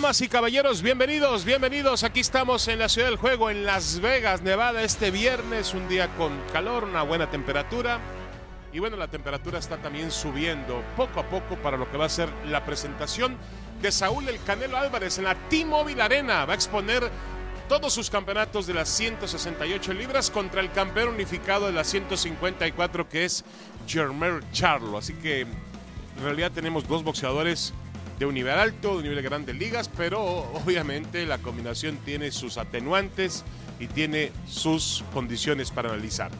damas y caballeros, bienvenidos, bienvenidos. Aquí estamos en la ciudad del juego, en Las Vegas, Nevada, este viernes, un día con calor, una buena temperatura. Y bueno, la temperatura está también subiendo poco a poco para lo que va a ser la presentación de Saúl El Canelo Álvarez en la T-Mobile Arena. Va a exponer todos sus campeonatos de las 168 libras contra el campeón unificado de las 154 que es Jermer Charlo. Así que en realidad tenemos dos boxeadores de un nivel alto, de un nivel de ligas, pero obviamente la combinación tiene sus atenuantes y tiene sus condiciones para analizar.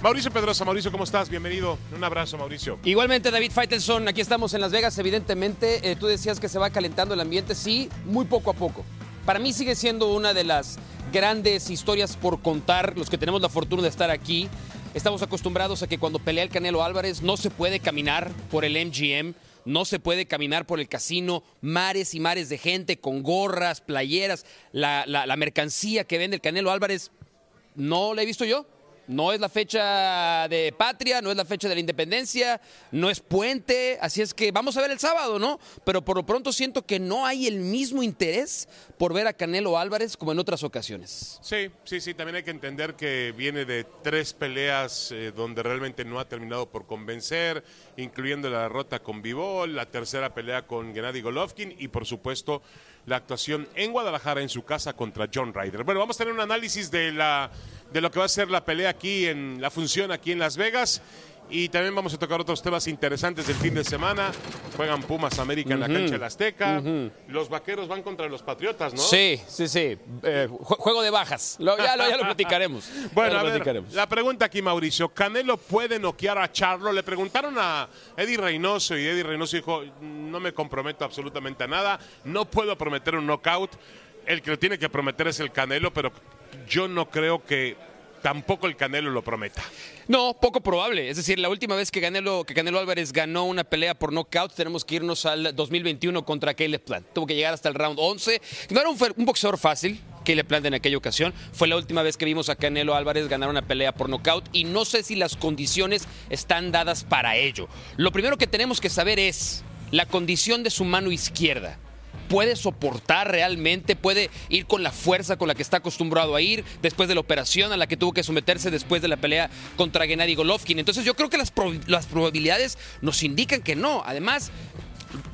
Mauricio Pedrosa, Mauricio, ¿cómo estás? Bienvenido. Un abrazo, Mauricio. Igualmente, David Faitelson, aquí estamos en Las Vegas, evidentemente. Eh, tú decías que se va calentando el ambiente, sí, muy poco a poco. Para mí sigue siendo una de las grandes historias por contar, los que tenemos la fortuna de estar aquí. Estamos acostumbrados a que cuando pelea el Canelo Álvarez no se puede caminar por el MGM, no se puede caminar por el casino, mares y mares de gente con gorras, playeras, la, la- mercancía que vende el Canelo Álvarez, no la he visto yo. No es la fecha de patria, no es la fecha de la independencia, no es puente, así es que vamos a ver el sábado, ¿no? Pero por lo pronto siento que no hay el mismo interés por ver a Canelo Álvarez como en otras ocasiones. Sí, sí, sí, también hay que entender que viene de tres peleas eh, donde realmente no ha terminado por convencer, incluyendo la derrota con Vivol, la tercera pelea con Gennady Golovkin y por supuesto la actuación en Guadalajara en su casa contra John Ryder. Bueno, vamos a tener un análisis de la de lo que va a ser la pelea aquí en la función aquí en Las Vegas. Y también vamos a tocar otros temas interesantes del fin de semana. Juegan Pumas América en la cancha del Azteca. Los vaqueros van contra los Patriotas, ¿no? Sí, sí, sí. Eh, ju- juego de bajas. Lo- ya, lo, ya lo platicaremos. Bueno, Ya a lo ver, platicaremos. la pregunta aquí, Mauricio. ¿Canelo puede noquear a Charlo? Le preguntaron a Eddie Reynoso y Eddie Reynoso dijo, no me comprometo absolutamente a nada, no puedo prometer un knockout. El que lo tiene que prometer es el Canelo, pero yo no creo que tampoco el Canelo lo prometa. No, poco probable. Es decir, la última vez que Canelo, que Canelo Álvarez ganó una pelea por knockout, tenemos que irnos al 2021 contra Caleb Plant. Tuvo que llegar hasta el round 11. No era un, un boxeador fácil, Caleb Plant en aquella ocasión. Fue la última vez que vimos a Canelo Álvarez ganar una pelea por knockout y no sé si las condiciones están dadas para ello. Lo primero que tenemos que saber es la condición de su mano izquierda puede soportar realmente, puede ir con la fuerza con la que está acostumbrado a ir después de la operación a la que tuvo que someterse después de la pelea contra Gennady Golovkin. Entonces yo creo que las, las probabilidades nos indican que no. Además,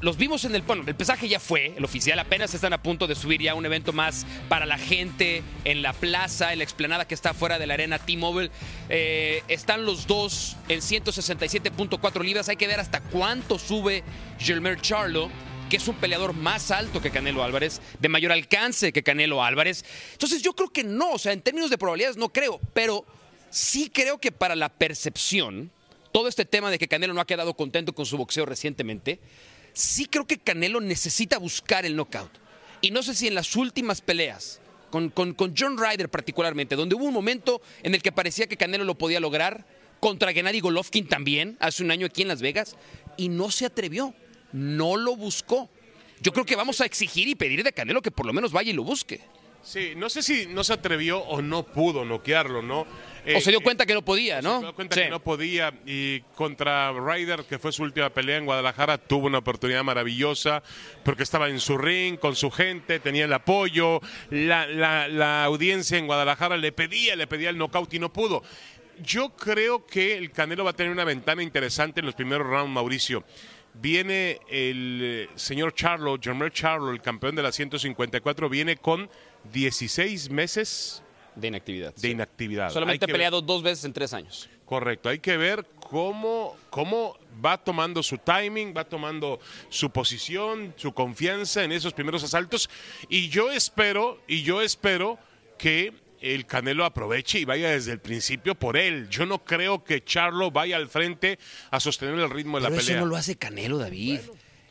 los vimos en el bueno, el pesaje ya fue, el oficial apenas están a punto de subir ya un evento más para la gente en la plaza, en la explanada que está fuera de la arena T-Mobile. Eh, están los dos en 167.4 libras. Hay que ver hasta cuánto sube Gilmer Charlo que es un peleador más alto que Canelo Álvarez, de mayor alcance que Canelo Álvarez. Entonces yo creo que no, o sea, en términos de probabilidades no creo, pero sí creo que para la percepción, todo este tema de que Canelo no ha quedado contento con su boxeo recientemente, sí creo que Canelo necesita buscar el knockout. Y no sé si en las últimas peleas, con, con- con John Ryder particularmente, donde hubo un momento en el que parecía que Canelo lo podía lograr, contra Gennady Golovkin también, hace un año aquí en Las Vegas, y no se atrevió, no lo buscó. Yo creo que vamos a exigir y pedir de Canelo que por lo menos vaya y lo busque. Sí, no sé si no se atrevió o no pudo noquearlo, ¿no? Eh, o se dio eh, cuenta que no podía, ¿no? Se dio cuenta Sí. que no podía y contra Ryder, que fue su última pelea en Guadalajara, tuvo una oportunidad maravillosa porque estaba en su ring, con su gente, tenía el apoyo, la, la- la audiencia en Guadalajara le pedía, le pedía el knockout y no pudo. Yo creo que el Canelo va a tener una ventana interesante en los primeros rounds, Mauricio. Viene el eh, señor Charlo, Jermer Charlo, el campeón de la 154, viene con 16 meses De inactividad. de sí. inactividad. Solamente ha ver- peleado dos veces en tres años. Correcto, hay que ver cómo, cómo va tomando su timing, va tomando su posición, su confianza en esos primeros asaltos. Y yo espero, y yo espero que el Canelo aproveche y vaya desde el principio por él. Yo no creo que Charlo vaya al frente a sostener el ritmo de la Pero pelea. eso no lo hace Canelo, David.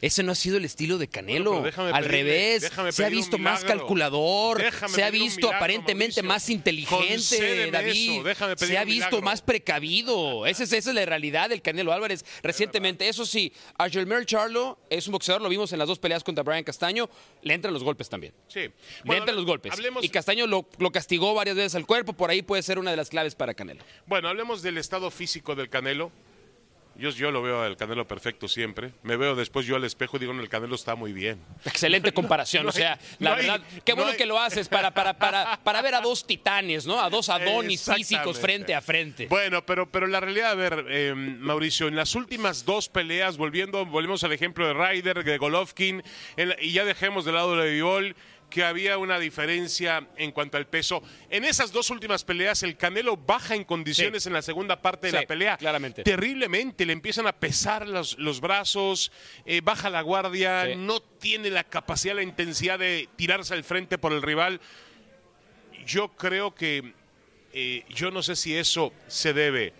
Ese no ha sido el estilo de Canelo. Bueno, pero déjame Al pedirle- revés, déjame se ha visto más calculador, Déjame se ha visto milagro, aparentemente Mauricio. más inteligente, Concédeme David. eso, se ha visto milagro. más precavido. Esa es, esa es la realidad del Canelo Álvarez recientemente. Eso sí, a Gelmer Charlo es un boxeador, lo vimos en las dos peleas contra Brian Castaño, le entran los golpes también. Sí. Le entran los golpes. Hablemos, Y Castaño lo, lo castigó varias veces al cuerpo, por ahí puede ser una de las claves para Canelo. bueno, hablemos del estado físico del Canelo. Yo, yo lo veo al Canelo perfecto siempre. Me veo después yo al espejo y digo, no, el Canelo está muy bien. Excelente comparación, no o sea, la no hay- verdad, qué no bueno hay- que lo haces para, para, para, para ver a dos titanes, ¿no? A dos Adonis físicos frente a frente. Bueno, pero, pero la realidad, a ver, eh, Mauricio, en las últimas dos peleas, volviendo, volvemos al ejemplo de Ryder, de Golovkin, y ya dejemos de lado de Vivol, que había una diferencia en cuanto al peso. En esas dos últimas peleas, el Canelo baja en condiciones Sí. en la segunda parte de Sí, la pelea. claramente. Terriblemente, le empiezan a pesar los, los brazos, eh, baja la guardia, Sí. no tiene la capacidad, la intensidad de tirarse al frente por el rival. Yo creo que, eh, yo no sé si eso se debe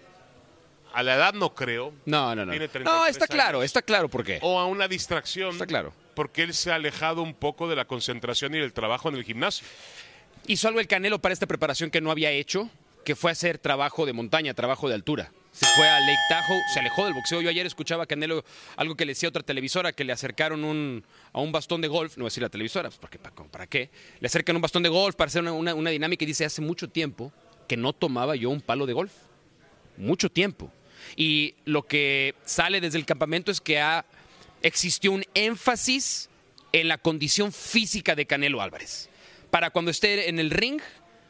a la edad, no creo. No, no, no. Tiene No, 33 está claro, está claro por qué. O a una distracción. Está claro. Porque él se ha alejado un poco de la concentración y del trabajo en el gimnasio. Hizo algo el Canelo para esta preparación que no había hecho, que fue hacer trabajo de montaña, trabajo de altura. Se fue a Lake Tahoe, se alejó del boxeo. Yo ayer escuchaba a Canelo algo que le decía a otra televisora, que le acercaron un, a un bastón de golf, no voy a decir la televisora, pues porque, ¿para, qué? Le acercan un bastón de golf para hacer una, una- una dinámica y dice, hace mucho tiempo que no tomaba yo un palo de golf. Mucho tiempo. Y lo que sale desde el campamento es que ha, existió un énfasis en la condición física de Canelo Álvarez. Para cuando esté en el ring,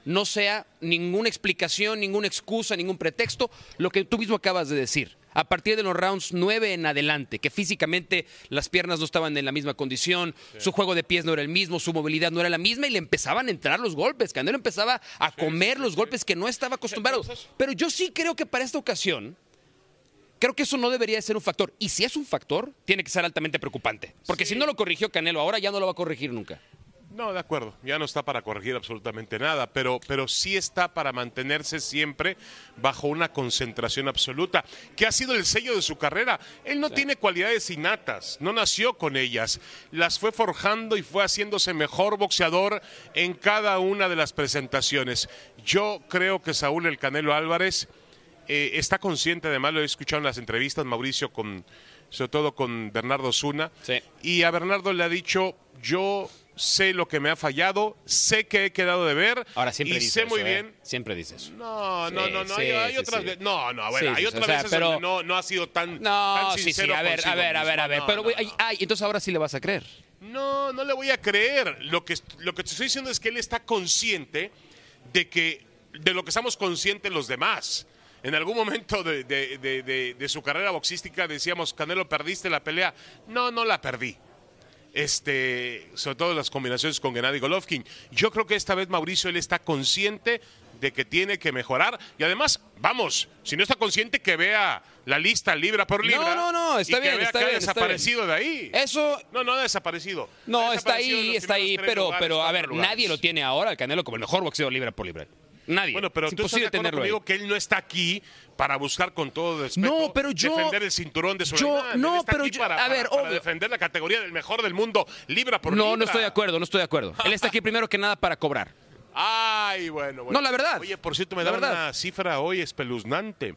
no sea ninguna explicación, ninguna excusa, ningún pretexto, lo que tú mismo acabas de decir. A partir de los rounds 9 en adelante, que físicamente las piernas no estaban en la misma condición, su juego de pies no era el mismo, su movilidad no era la misma y le empezaban a entrar los golpes. Canelo empezaba a comer los golpes que no estaba acostumbrado. Pero yo sí creo que para esta ocasión, creo que eso no debería de ser un factor. Y si es un factor, tiene que ser altamente preocupante. Porque si no lo corrigió Canelo ahora, ya no lo va a corregir nunca. No, de acuerdo. Ya no está para corregir absolutamente nada, pero, pero sí está para mantenerse siempre bajo una concentración absoluta, que ha sido el sello de su carrera. Él no tiene cualidades innatas, no nació con ellas. Las fue forjando y fue haciéndose mejor boxeador en cada una de las presentaciones. Yo creo que Saúl El Canelo Álvarez eh, está consciente, además lo he escuchado en las entrevistas, Mauricio, con, sobre todo con Bernardo Zuna, Sí. y a Bernardo le ha dicho, yo sé lo que me ha fallado, sé que he quedado de ver, Ahora siempre y dice sé eso, muy ¿eh? bien. Siempre dice eso. No, no, no, no, sí, hay, hay sí, otras veces. No, no, a ver, hay otras o sea, veces pero- no, no ha sido tan, No, tan sincero a ver, a ver, a ver, a ver. No, pero, no, güey, no. ay, ay, entonces ahora sí le vas a creer. No, no le voy a creer. Lo que, lo que te estoy diciendo es que él está consciente de que de lo que estamos conscientes los demás. En algún momento de, de- de- su carrera boxística decíamos, Canelo, perdiste la pelea. No, no la perdí. Este, sobre todo las combinaciones con Gennady Golovkin. Yo creo que esta vez Mauricio él está consciente de que tiene que mejorar y además, vamos, si no está consciente que vea la lista libra por libra. No, no, no, está y que bien, vea está que bien, ha está desaparecido de ahí. Eso No, no ha desaparecido. no, Ha está desaparecido ahí, está ahí, pero, lugares, pero a ver, lugares. nadie lo tiene ahora al Canelo como el mejor boxeador libre por libre. Nadie. Bueno, pero es tú estás de imposible acuerdo tenerlo ahí. conmigo que él no está aquí para buscar con todo respeto No, pero yo- defender el cinturón de su yo- no, está pero aquí yo- para, a ver, para defender la categoría del mejor del mundo, libra por No, libra. no estoy de acuerdo, no estoy de acuerdo. Él está aquí primero que nada para cobrar. Ay, bueno, bueno. No, la verdad. Oye, por cierto, me La da una cifra hoy espeluznante.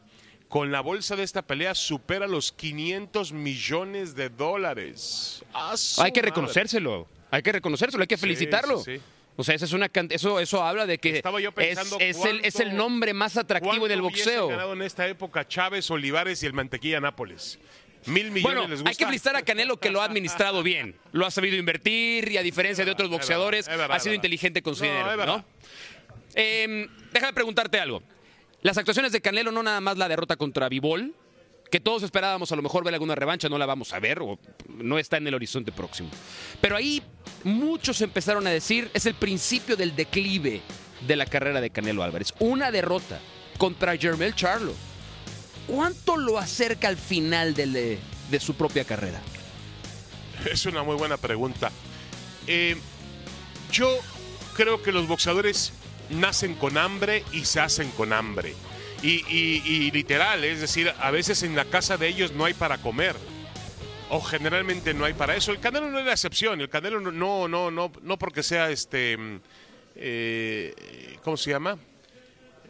Con la bolsa de esta pelea supera los 500 millones de dólares. ¡A su Hay que reconocérselo. Hay que reconocérselo, hay que Sí, felicitarlo. sí, sí. O sea, esa es una eso, eso habla de que Estaba yo es, pensando es el, es el cuánto- nombre más atractivo en el ¿Cuánto hubiese boxeo. ganado en esta época Chávez, Olivares y el Mantequilla Nápoles? Mil millones Bueno, les gusta. hay que felicitar a Canelo que lo ha administrado bien. Lo ha sabido invertir y a diferencia de otros es boxeadores, verdad, es verdad, ha sido es inteligente con su No, dinero, es. Eh, déjame preguntarte algo. Las actuaciones de Canelo, no nada más la derrota contra Vivol, que todos esperábamos a lo mejor ver alguna revancha, no la vamos a ver, o no está en el horizonte próximo. Pero ahí muchos empezaron a decir, es el principio del declive de la carrera de Canelo Álvarez. Una derrota contra Jermel Charlo. ¿Cuánto lo acerca al final de, de su propia carrera? Es una muy buena pregunta. Eh, yo creo que los boxeadores nacen con hambre y se hacen con hambre. Y, y- literal, es decir, a veces en la casa de ellos no hay para comer. O generalmente no hay para eso. El Canelo no es la excepción. El Canelo no, no, no, no, no porque sea este. mm, eh, ¿Cómo se llama?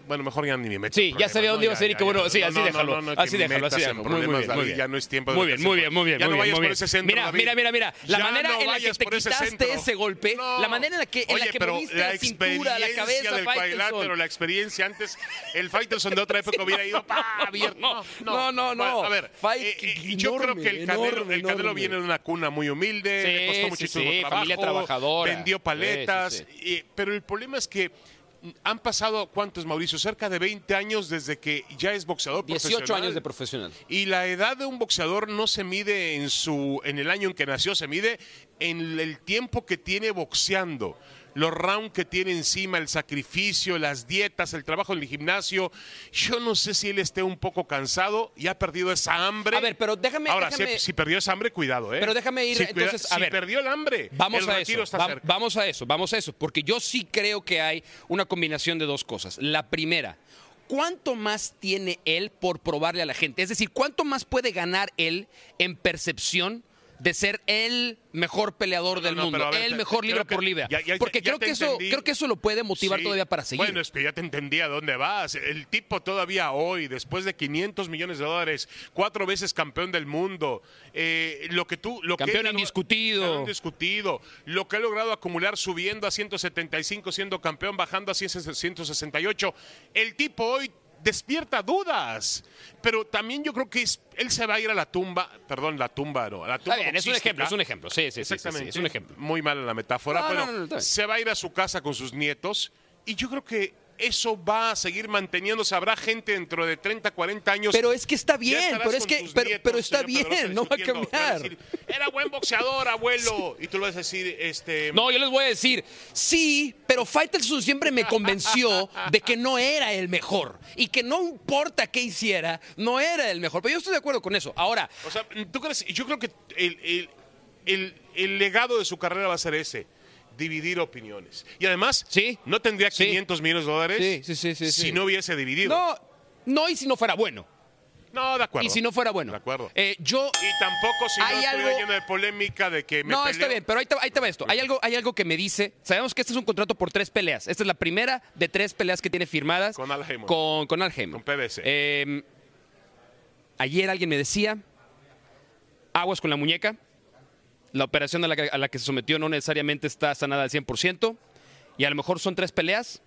Bueno, mejor ya ni me meto. Sí, ya sabía dónde ¿no? ibas a y Ya, que bueno, sí, así déjalo, así déjalo, así déjalo. Muy, bien, muy bien. Ya no es tiempo de Muy bien, muy en bien, muy bien. Ya no vayas por ese centro, Mira, mira, mira, mira. La manera en la que te quitaste ese golpe, la manera en la que, en la que pero moviste la cintura, la experiencia cabeza, Faitelson. la experiencia antes, el Faitelson de otra época hubiera ido abierto. no, no, no. A ver, eh, eh, yo creo que el Canelo, viene de una cuna muy humilde, le costó muchísimo trabajo, familia trabajadora. vendió paletas, y- pero el problema es que han pasado, ¿cuántos, Mauricio? Cerca de 20 años desde que ya es boxeador 18 profesional. años de profesional. Y la edad de un boxeador no se mide en su en el año en que nació, se mide en el tiempo que tiene boxeando, los rounds que tiene encima, el sacrificio, las dietas, el trabajo en el gimnasio. Yo no sé si él esté un poco cansado y ha perdido esa hambre. A ver, pero déjame- Ahora, déjame- Si, si perdió esa hambre, cuidado, ¿eh? Pero déjame ir, Si entonces, a si perdió el hambre, Vamos el a retiro eso. está va- cerca. vamos a eso, vamos a eso, porque yo sí creo que hay una combinación de dos cosas. La primera, ¿cuánto más tiene él por probarle a la gente? Es decir, ¿cuánto más puede ganar él en percepción de ser el mejor peleador del no, mundo, ver, el te- mejor libra que- por libra? ya- ya- porque ya creo que eso entendí. creo que eso lo puede motivar Sí. todavía para seguir. Bueno, es que ya te entendí a dónde vas. El tipo todavía hoy, después de 500 millones de dólares, cuatro veces campeón del mundo, eh, lo que tú... Lo Campeón que indiscutido. indiscutido. Lo que ha logrado acumular subiendo a 175, siendo campeón, bajando a 168. El tipo hoy despierta dudas, pero también yo creo que es- él se va a ir a la tumba, perdón, la tumba no, a la tumba Está bien, es un ejemplo, es un ejemplo. Sí, sí, sí, sí, sí, Exactamente. es un ejemplo. Muy mala la metáfora, No, pero no, no, se va a ir a su casa con sus nietos y yo creo que eso va a seguir manteniéndose. Habrá gente dentro de 30, 40 años. Pero es que está bien, pero es que pero, nietos, pero está bien, no va a cambiar. decir, Era buen boxeador, abuelo. Y tú le vas a decir, este. No, yo les voy a decir, sí, pero Faitelson siempre me convenció de que no era el mejor y que no importa qué hiciera, no era el mejor. Pero yo estoy de acuerdo con eso. Ahora, O sea, ¿tú crees? Yo creo que el, el- el- el legado de su carrera va a ser ese. Dividir opiniones. Y además, Sí. no tendría Sí. 500 millones de dólares Sí, sí, sí, sí, si no hubiese dividido. no, no y si no fuera bueno. No, de acuerdo. Y si no fuera bueno. De acuerdo. Eh, yo Y tampoco si no Hay estuviera algo- lleno de polémica de que me no, peleo. está bien, pero ahí te, ahí te va esto. Hay algo, hay algo que me dice. Sabemos que este es un contrato por tres peleas. Esta es la primera de tres peleas que tiene firmadas. Con Al Haymon. Con, con. Con PBC. Eh, ayer alguien me decía: aguas con la muñeca. La operación a la, que, se sometió no necesariamente está sanada al 100%. Y a lo mejor son tres peleas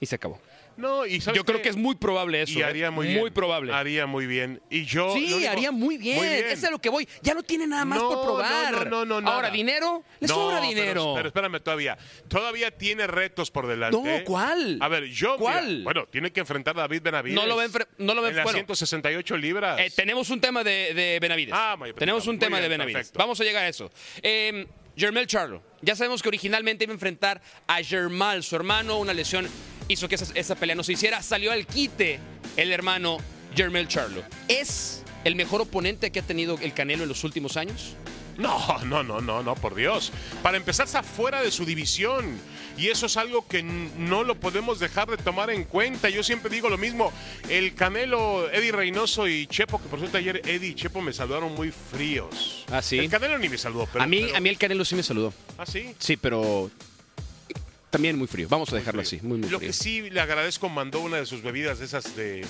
y se acabó. No, y ¿sabes Yo creo que es muy probable eso. Y ¿eh? haría muy bien. Muy probable. Haría muy bien. Y yo. Sí, haría muy bien. Eso es lo que voy. Ya no tiene nada más No, por probar. no, no, no, no, Ahora, dinero, le No, sobra pero- dinero. Pero, espérame todavía. Todavía tiene retos por delante. No, ¿cuál? A ver, yo. ¿Cuál? mira, bueno, tiene que enfrentar a David Benavides. No lo va a enfre- no lo a- En las bueno. 168 libras. Eh, tenemos un tema de, de Benavides. Ah, muy bien, tenemos un muy tema bien, de Benavides. perfecto. Vamos a llegar a eso. Eh, Jermel Charlo. Ya sabemos que originalmente iba a enfrentar a Germal, su hermano. Una lesión hizo que esa, esa pelea no se hiciera. Salió al quite el hermano Jermel Charlo. ¿Es el mejor oponente que ha tenido el Canelo en los últimos años? No, no, no, no, no, por Dios. Para empezar, está fuera de su división. Y eso es algo que no lo podemos dejar de tomar en cuenta. Yo siempre digo lo mismo. El Canelo, Eddie Reynoso y Chepo, que por cierto ayer Eddie y Chepo me saludaron muy fríos. Ah, ¿sí? El Canelo ni me saludó. Pero, a, mí, pero- a mí el Canelo sí me saludó. ¿Ah, sí? Sí, pero también muy frío. Vamos a dejarlo así, muy, muy Lo frío. que sí le agradezco, mandó una de sus bebidas de esas de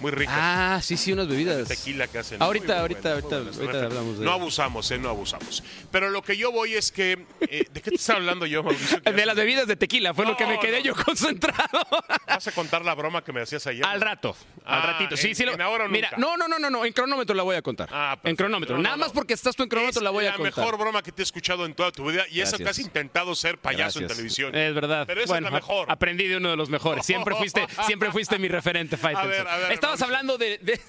muy ricas. Ah, sí, sí, unas bebidas. tequila que hacen. Ahorita, Muy, muy ahorita, buenas, ahorita, buenas. hablamos de No abusamos, ¿eh? No abusamos. Pero lo que yo voy es que... eh, ¿De qué te estaba hablando yo, Mauricio? De las bebidas de tequila, fue lo que me quedé no. yo concentrado. ¿Vas a contar la broma que me hacías ayer? Al rato, al Ah, ratito. Sí, en- sí. lo- en ahora o Mira, no, no, no, no, no, en cronómetro la voy a contar. Ah, en perfecto. cronómetro. No, no, Nada más porque estás tú en cronómetro Es la voy a la contar. mejor broma que te he escuchado en toda tu vida y eso Gracias. que has intentado ser payaso en televisión. Es verdad. Pero esa bueno, es la mejor. a- aprendí de uno de los mejores. Siempre fuiste, siempre fuiste mi referente, Faitelson. ver, a ver, Estabas hablando de, de-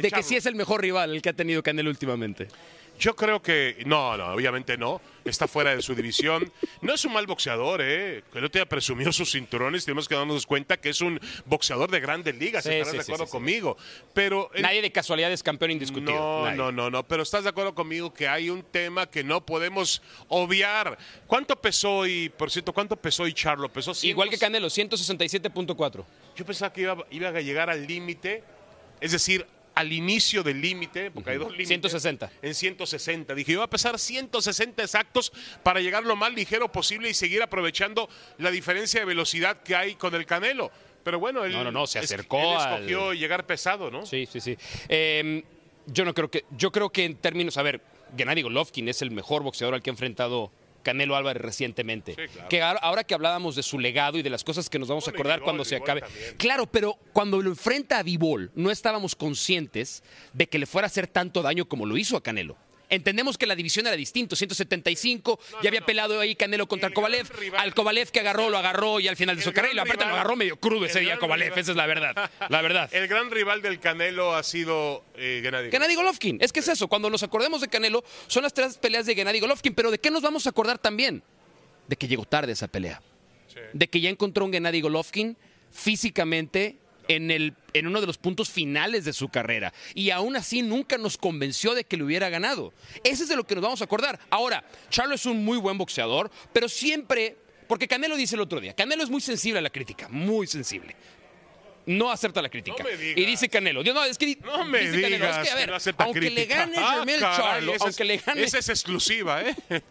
De, que sí es el mejor rival el que ha tenido Canelo últimamente. Yo creo que no, no, obviamente no. Está fuera de su división. No es un mal boxeador, ¿eh? Que no te haya presumido sus cinturones. Tenemos que darnos cuenta que es un boxeador de grandes ligas. Sí, estarás sí, de acuerdo sí, conmigo. Pero el- Nadie de casualidad es campeón indiscutido. no, Nadie. no, no, no. Pero estás de acuerdo conmigo que hay un tema que no podemos obviar. ¿Cuánto pesó hoy, por cierto, cuánto pesó hoy Charlo? Pesó Igual que 100. Canelo, 167.4. Yo pensaba que iba, iba a llegar al límite, es decir, al inicio del límite, porque hay dos límites. 160. En 160. Dije, iba a pesar 160 exactos para llegar lo más ligero posible y seguir aprovechando la diferencia de velocidad que hay con el Canelo. Pero bueno, él, No, no, no, se acercó él al- escogió llegar pesado, ¿no? Sí, sí, sí. Eh, yo no creo que, yo creo que en términos, a ver, Gennady Golovkin es el mejor boxeador al que ha enfrentado Canelo Álvarez recientemente. Sí, claro. Que ahora, que hablábamos de su legado y de las cosas que nos vamos a Bueno, acordar Bivol, cuando se acabe. también. Claro, pero cuando lo enfrenta a Vivol, no estábamos conscientes de que le fuera a hacer tanto daño como lo hizo a Canelo. Entendemos que la división era distinto, 175, ya había pelado ahí Canelo contra Kovalev, rival- al Kovalev que agarró, lo agarró y al final de su carrera, y gran aparte lo agarró medio crudo ese día Kovalev, rival- esa es la verdad, la verdad. El gran rival del Canelo ha sido eh, Gennady. Gennady Golovkin. Es que es eso. Cuando nos acordemos de Canelo, son las tres peleas de Gennady Golovkin. Pero ¿de qué nos vamos a acordar también? De que llegó tarde esa pelea. Sí. De que ya encontró un Gennady Golovkin físicamente en, el, en uno de los puntos finales de su carrera. Y aún así nunca nos convenció de que le hubiera ganado. Ese es de lo que nos vamos a acordar. Ahora, Charlo es un muy buen boxeador, pero siempre... Porque Canelo dice el otro día, Canelo es muy sensible a la crítica, muy sensible. No acepta la crítica. No me digas. y dice Canelo, no, es que No me dice Canelo, digas es que, a ver, que no acepta aunque le gane Ah, Jermel Charlo, esa es- aunque le gane, Esa es exclusiva, ¿eh?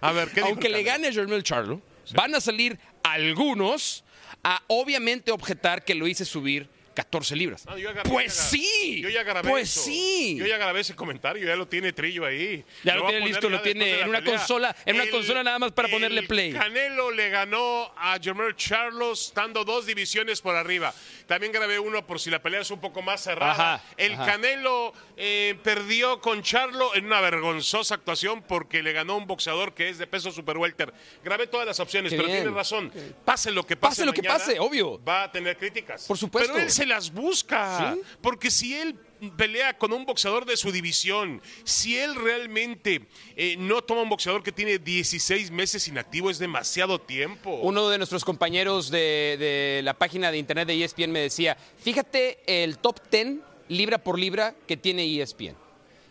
a ver, ¿qué dijo aunque le gane Jermel Charlo, van a salir algunos a obviamente objetar que lo hice subir 14 libras. Yo pues sí. Yo ya grabé pues eso. sí. Yo ya grabé ese comentario, ya lo tiene Trillo ahí. Ya lo tiene listo, lo tiene en una pelea. consola- en una consola nada más para ponerle play. Canelo le ganó a Jermel Charlos estando dos divisiones por arriba. También grabé uno por si la pelea es un poco más cerrada. Ajá, el ajá. Canelo eh, perdió con Charlo en una vergonzosa actuación porque le ganó un boxeador que es de peso super welter. Grabé todas las opciones, Qué pero bien. tiene razón. Pase lo que pase. Pase lo que pase, obvio. Va a tener críticas. Por supuesto. Pero él se las busca. ¿Sí? Porque si él pelea con un boxeador de su división, si él realmente eh, no toma un boxeador que tiene 16 meses inactivo, es demasiado tiempo. Uno de nuestros compañeros de, de la página de internet de ESPN me decía, fíjate el top 10 libra por libra que tiene ESPN.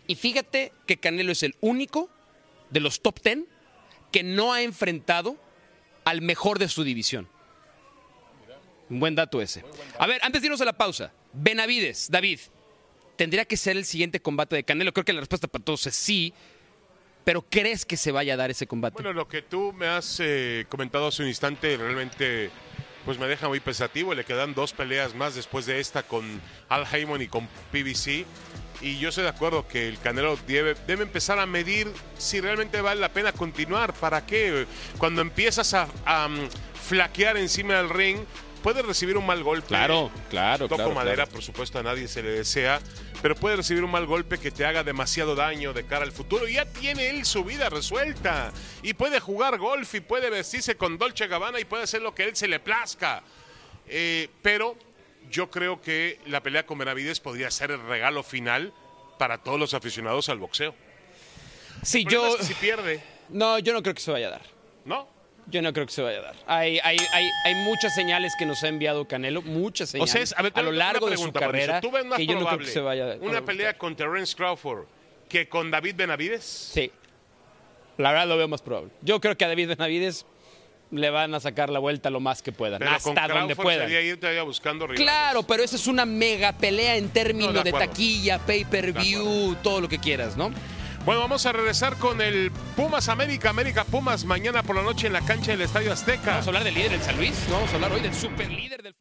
Y fíjate que Canelo es el único de los top 10 que no ha enfrentado al mejor de su división. Un buen dato ese. A ver, antes de irnos a la pausa, Benavides, David, ¿tendría que ser el siguiente combate de Canelo? Creo que la respuesta para todos es sí, pero ¿crees que se vaya a dar ese combate? Bueno, lo que tú me has eh, comentado hace un instante realmente pues me deja muy pensativo. Le quedan dos peleas más después de esta con Al Heyman y con PBC. Y yo estoy de acuerdo que el Canelo debe, debe empezar a medir si realmente vale la pena continuar. ¿Para qué? Cuando empiezas a, a, mm, flaquear encima del ring, puedes recibir un mal golpe. Claro, claro, Toco claro, madera, claro. por supuesto, a nadie se le desea, pero puede recibir un mal golpe que te haga demasiado daño de cara al futuro. Y ya tiene él su vida resuelta. Y puede jugar golf y puede vestirse con Dolce Gabbana y puede hacer lo que él se le plazca. Eh, pero yo creo que la pelea con Benavides podría ser el regalo final para todos los aficionados al boxeo. Sí, yo... es que si pierde, No, yo no creo que se vaya a dar. ¿no? Yo no creo que se vaya a dar. Hay, hay, hay, hay muchas señales que nos ha enviado Canelo, muchas O señales sea, es- a, ver, a lo largo de su carrera ¿Tú ves más que yo no creo que se vaya a una pelea con Terence Crawford que con David Benavides? Sí. La verdad lo veo más probable. Yo creo que a David Benavides le van a sacar la vuelta lo más que puedan, Pero con hasta donde puedan. sería irte allá buscando rivales. Claro, pero esa es una mega pelea en términos No, de taquilla, pay-per-view, todo lo que quieras, ¿no? Bueno, vamos a regresar con el Pumas América, América Pumas, mañana por la noche en la cancha del Estadio Azteca. Vamos a hablar del líder del San Luis, vamos a hablar hoy del super líder del.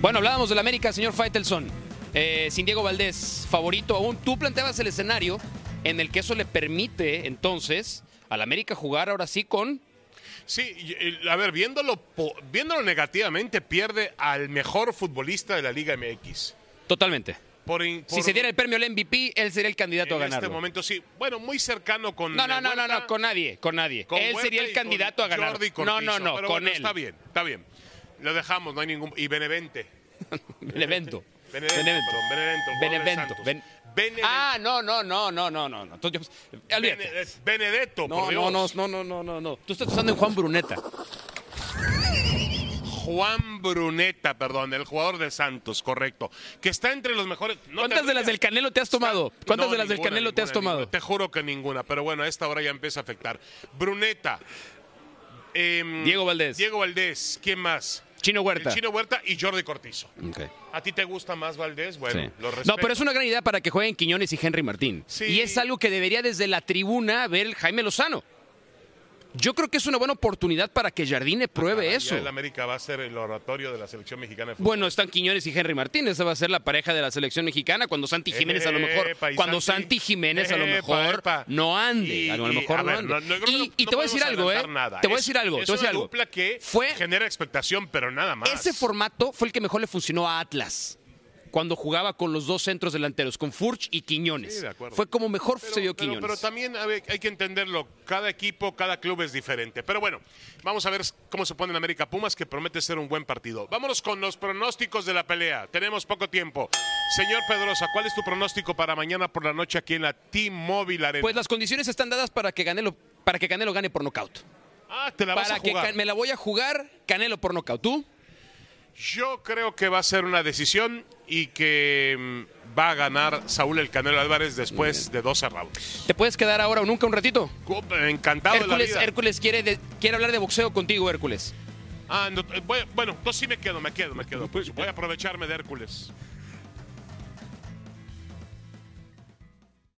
Bueno, hablábamos del América, señor Faitelson. Eh, sin Diego Valdés, favorito aún. Tú planteabas el escenario en el que eso le permite entonces al América jugar ahora sí con Sí, a ver, viéndolo, viéndolo negativamente, pierde al mejor futbolista de la Liga MX. totalmente. Por, in- Si se diera el premio al MVP, él sería el candidato a en ganarlo. este momento sí. Bueno, muy cercano con. No, no, no, no, no, con nadie, con nadie. con él Huerta sería el candidato a ganar. No, Cortizo, no, no, pero con bueno, él. Está bien, está bien. Lo dejamos, no hay ningún. Y Benevente. Benevento. Benevento. Benevento. perdón, Benevento. Ben-. Ah, no, no, no, no, no, no. no. Benedetto, No, por no, no, Dios. no, no, no, no, no. Tú estás pensando en Juan Bruneta. Juan Bruneta, perdón, el jugador de Santos, correcto. Que está entre los mejores. no te ¿Cuántas de las del Canelo te has tomado? ¿Cuántas No, de las del ninguna, Canelo te has tomado? ninguna. Te juro que ninguna, pero bueno, a esta hora ya empieza a afectar. Bruneta. em, Diego Valdés. Diego Valdés. ¿Quién más? Chino Huerta. El Chino Huerta y Jordi Cortizo. ¿A ti te gusta más Valdés? Bueno, Sí. lo respeto. No, pero es una gran idea para que jueguen Quiñones y Henry Martín. Sí. Y es algo que debería desde la tribuna ver Jaime Lozano. Yo creo que es una buena oportunidad para que Jardine pruebe Caray, eso. El América va a ser el oratorio de la selección mexicana de. Bueno, están Quiñones y Henry Martín. Esa va a ser la pareja de la selección mexicana. Cuando Santi Jiménez a lo mejor. Epa, Cuando Santi. Santi Jiménez a lo mejor epa. no ande. Y- a lo mejor a no ver, ande. no- no- y, te voy a decir algo, ¿eh? nada. Te voy a decir algo. Es te voy a decir una algo. dupla que Fue genera expectación, pero nada más. ese formato fue el que mejor le funcionó a Atlas. Cuando jugaba con los dos centros delanteros, con Furch y Quiñones. Sí, de. Fue como mejor Pero, se vio pero- Quiñones. pero también a ver, hay que entenderlo. Cada equipo, cada club es diferente. Pero bueno, vamos a ver cómo se pone en América Pumas, que promete ser un buen partido. Vámonos con los pronósticos de la pelea. Tenemos poco tiempo. Señor Pedrosa, ¿cuál es tu pronóstico para mañana por la noche aquí en la T-Mobile Arena? Pues las condiciones están dadas para que Canelo, para que Canelo gane por nocaut. ah, te la vas Para a que jugar. Can- me la voy a jugar Canelo por nocaut. ¿Tú? Yo creo que va a ser una decisión y que mm, va a ganar Saúl el Canelo Álvarez después de 12 rounds. ¿Te puedes quedar ahora o nunca un ratito? Encantado de la Hércules, vida. Hércules quiere, de- quiere hablar de boxeo contigo, Hércules. Ah, no, eh, voy- bueno, entonces sí me quedo, me quedo, me quedo. Pues voy a aprovecharme de Hércules.